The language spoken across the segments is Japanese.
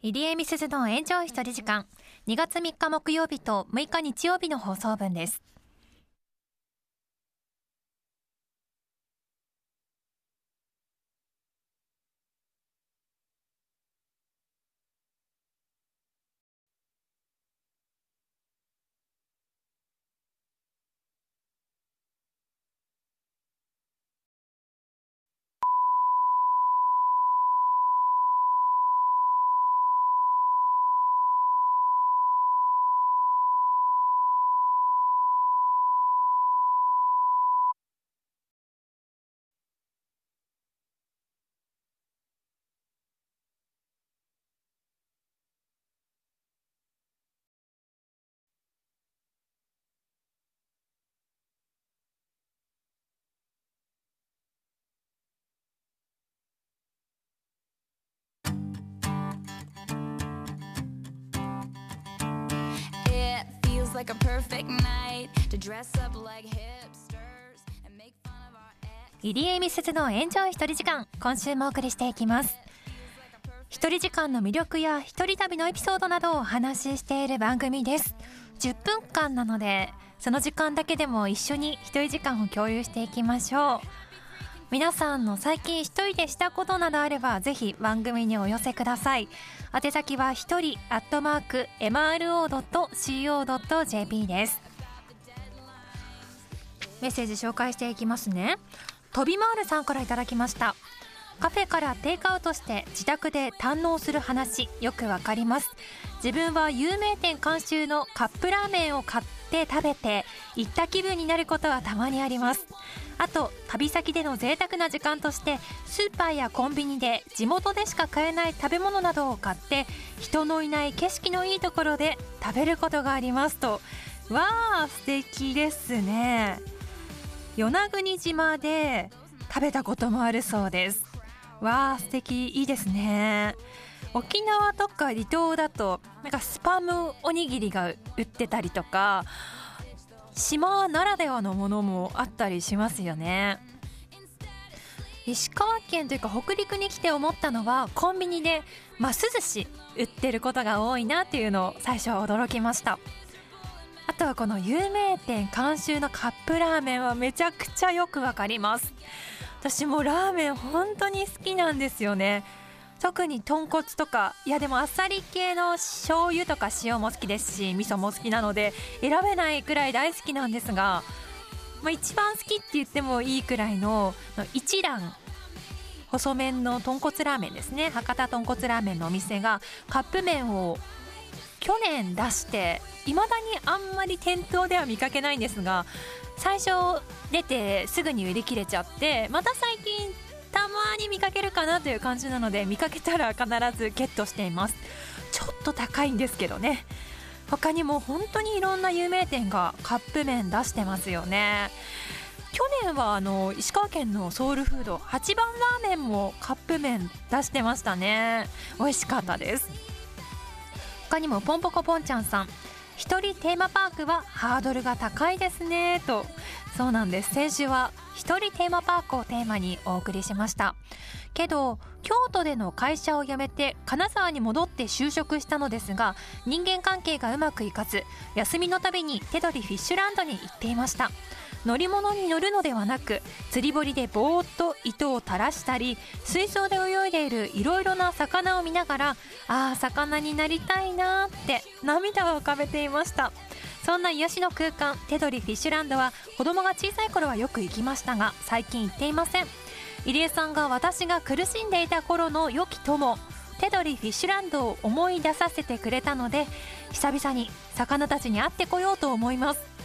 入江美鈴の炎上一人時間。2月3日木曜日と6日日曜日の放送分です。入江美鈴の炎上一人時間今週もお送りしていきます。一人時間の魅力や一人旅のエピソードなどをお話ししている番組です。10分間なのでその時間だけでも一緒に一人時間を共有していきましょう。皆さんの最近一人でしたことなどあればぜひ番組にお寄せください。宛先は一人アットマーク MRO.CO.JP です。メッセージ紹介していきますね。飛び回るさんからいただきました。カフェからテイクアウトして自宅で堪能する話よくわかります。自分は有名店監修のカップラーメンを買って食べて行った気分になることはたまにあります。あと旅先での贅沢な時間としてスーパーやコンビニで地元でしか買えない食べ物などを買って人のいない景色のいいところで食べることがありますと。わあ素敵ですね。与那国島で食べたこともあるそうです。わあ素敵いいですね。沖縄とか離島だとなんかスパムおにぎりが売ってたりとか島ならではのものもあったりしますよね。石川県というか北陸に来て思ったのはコンビニでます寿司売ってることが多いなっていうのを最初は驚きました。あとはこの有名店監修のカップラーメンはめちゃくちゃよくわかります。私もラーメン本当に好きなんですよね。特に豚骨とかいやでもあっさり系の醤油とか塩も好きですし味噌も好きなので選べないくらい大好きなんですが、まあ、一番好きって言ってもいいくらいの一蘭。細麺の豚骨ラーメンですね。博多豚骨ラーメンのお店がカップ麺を去年出していまだにあんまり店頭では見かけないんですが最初出てすぐに売り切れちゃってまた最近たまに見かけるかなという感じなので見かけたら必ずゲットしています。ちょっと高いんですけどね。他にも本当にいろんな有名店がカップ麺出してますよね。去年はあの石川県のソウルフード八番ラーメンもカップ麺出してましたね。美味しかったです。他にもポンポコポンちゃんさん。一人テーマパークはハードルが高いですね。と。そうなんです。先週は一人テーマパークをテーマにお送りしました。けど京都での会社を辞めて金沢に戻って就職したのですが人間関係がうまくいかず休みのたびに手取りフィッシュランドに行っていました。乗り物に乗るのではなく釣り堀でぼーっと糸を垂らしたり水槽で泳いでいるいろいろな魚を見ながらああ魚になりたいなって涙を浮かべていました。そんな癒しの空間手取りフィッシュランドは子供が小さい頃はよく行きましたが最近行っていません。入江さんが私が苦しんでいた頃の良き友手取りフィッシュランドを思い出させてくれたので久々に魚たちに会ってこようと思います。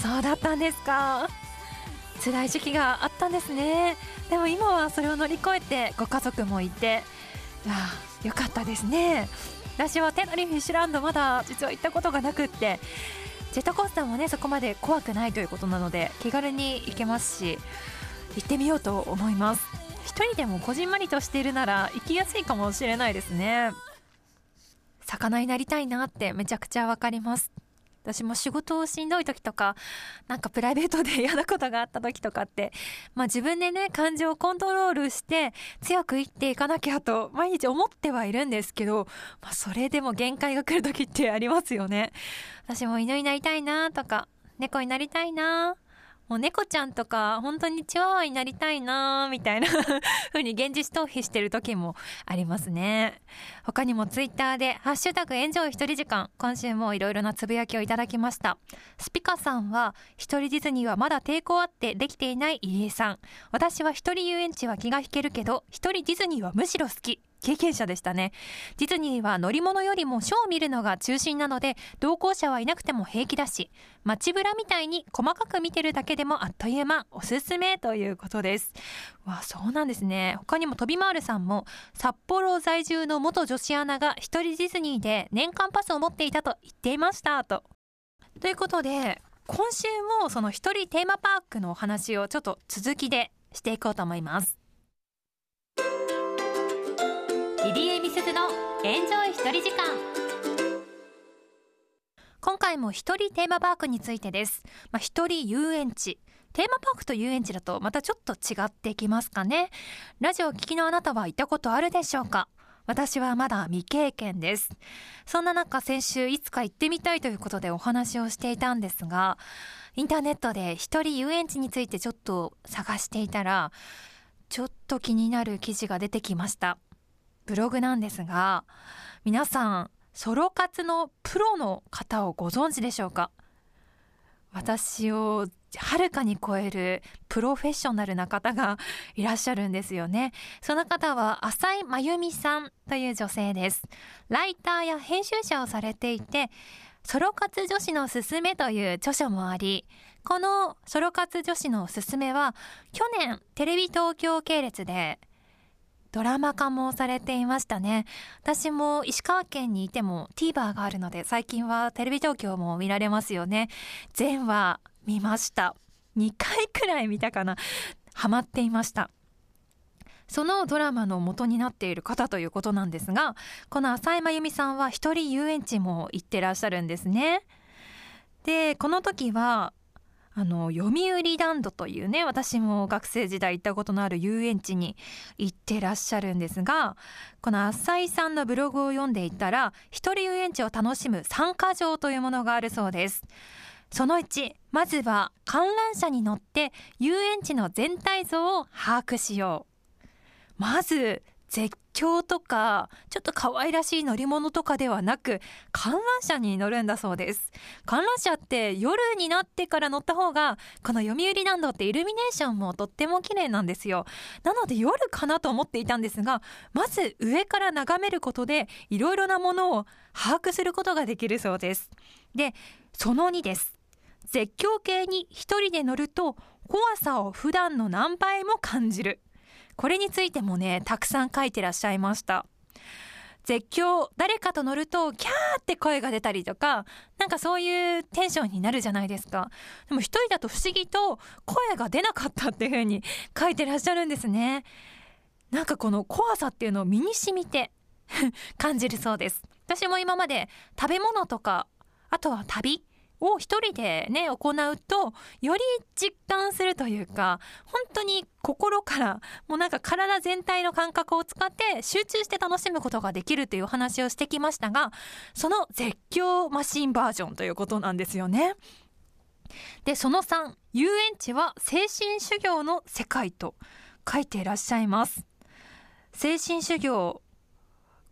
そうだったんですか。辛い時期があったんですね。でも今はそれを乗り越えてご家族もいてあよかったですね。私はテナリフィッシュランドまだ実は行ったことがなくってジェットコースターもねそこまで怖くないということなので気軽に行けますし行ってみようと思います。一人でもこじんまりとしているなら行きやすいかもしれないですね。魚になりたいなってめちゃくちゃわかります。私も仕事をしんどい時とかなんかプライベートで 嫌なことがあった時とかってまあ自分でね感情をコントロールして強く生きていかなきゃと毎日思ってはいるんですけど、まあ、それでも限界が来る時ってありますよね。私も犬になりたいなとか猫になりたいなもう猫ちゃんとか本当にチワワになりたいなみたいな 風に現実逃避してる時もありますね。他にもツイッターでハッシュタグエンジョイ一人時間今週もいろいろなつぶやきをいただきました。スピカさんは一人ディズニーはまだ抵抗あってできていない入江さん。私は一人遊園地は気が引けるけど一人ディズニーはむしろ好き。経験者でしたね。ディズニーは乗り物よりもショーを見るのが中心なので、同行者はいなくても平気だし、街ブラみたいに細かく見てるだけでもあっという間、おすすめということです。わあ、そうなんですね。他にも飛び回るさんも、札幌在住の元女子アナが一人ディズニーで年間パスを持っていたと言っていました、と。ということで、今週もその一人テーマパークのお話をちょっと続きでしていこうと思います。入江美鈴のエンジョイ一人時間今回も一人テーマパークについてです。まあ、一人遊園地。テーマパークと遊園地だとまたちょっと違ってきますかね。ラジオ聴きのあなたは行ったことあるでしょうか？私はまだ未経験です。そんな中先週いつか行ってみたいということでお話をしていたんですが、インターネットで一人遊園地についてちょっと探していたら、ちょっと気になる記事が出てきました。ブログなんですが皆さんソロ活のプロの方をご存知でしょうか？私をはるかに超えるプロフェッショナルな方がいらっしゃるんですよね。その方は浅井真由美さんという女性です。ライターや編集者をされていて、ソロ活女子のすすめという著書もあり、このソロ活女子のすすめは去年テレビ東京系列でドラマ化もされていましたね。私も石川県にいても TVer があるので最近はテレビ東京も見られますよね。全話見ました。2回くらい見たかな。ハマっていました。そのドラマの元になっている方ということなんですがこの浅井真由美さんは一人遊園地も行ってらっしゃるんですね。でこの時はあの読売ランドというね私も学生時代行ったことのある遊園地に行ってらっしゃるんですがこの浅井さんのブログを読んでいたら一人遊園地を楽しむ参加条というものがあるそうです。その1まずは観覧車に乗って遊園地の全体像を把握しよう。まず絶叫とかちょっと可愛らしい乗り物とかではなく観覧車に乗るんだそうです。観覧車って夜になってから乗った方がこの読売ランドってイルミネーションもとっても綺麗なんですよ。なので夜かなと思っていたんですがまず上から眺めることでいろいろなものを把握することができるそうです。でその2です。絶叫系に一人で乗ると怖さを普段の何倍も感じる。これについてもねたくさん書いてらっしゃいました。絶叫誰かと乗るとキャーって声が出たりとかなんかそういうテンションになるじゃないですか。でも一人だと不思議と声が出なかったっていう風に書いてらっしゃるんですね。なんかこの怖さっていうのを身に染みて 感じるそうです。私も今まで食べ物とかあとは旅を一人でね行うとより実感するというか本当に心からもうなんか体全体の感覚を使って集中して楽しむことができるという話をしてきましたがその絶叫マシンバージョンということなんですよね。でその3遊園地は精神修行の世界と書いていらっしゃいます精神修行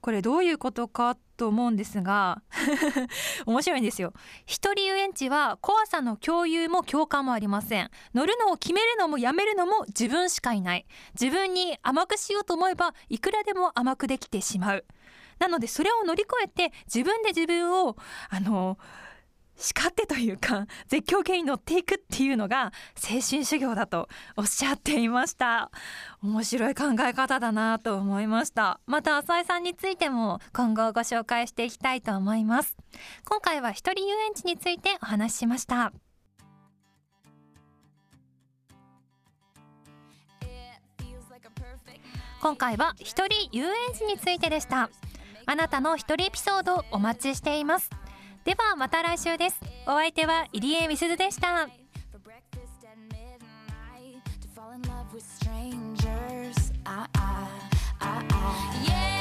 これどういうことかと思うんですが 面白いんですよ。一人遊園地は怖さの共有も共感もありません。乗るのを決めるのもやめるのも自分しかいない。自分に甘くしようと思えばいくらでも甘くできてしまう。なのでそれを乗り越えて自分で自分をあの叱ってというか 絶叫系に乗っていくっていうのが精神修行だとおっしゃっていました。面白い考え方だなと思いました。また浅井さんについても今後ご紹介していきたいと思います。今回は一人遊園地についてお話ししました。今回は一人遊園地についてでした。あなたの一人エピソードお待ちしています。ではまた来週ですお相手は入江美鈴でした fall in love with strangers. Ah, ah, ah, ah. Yeah.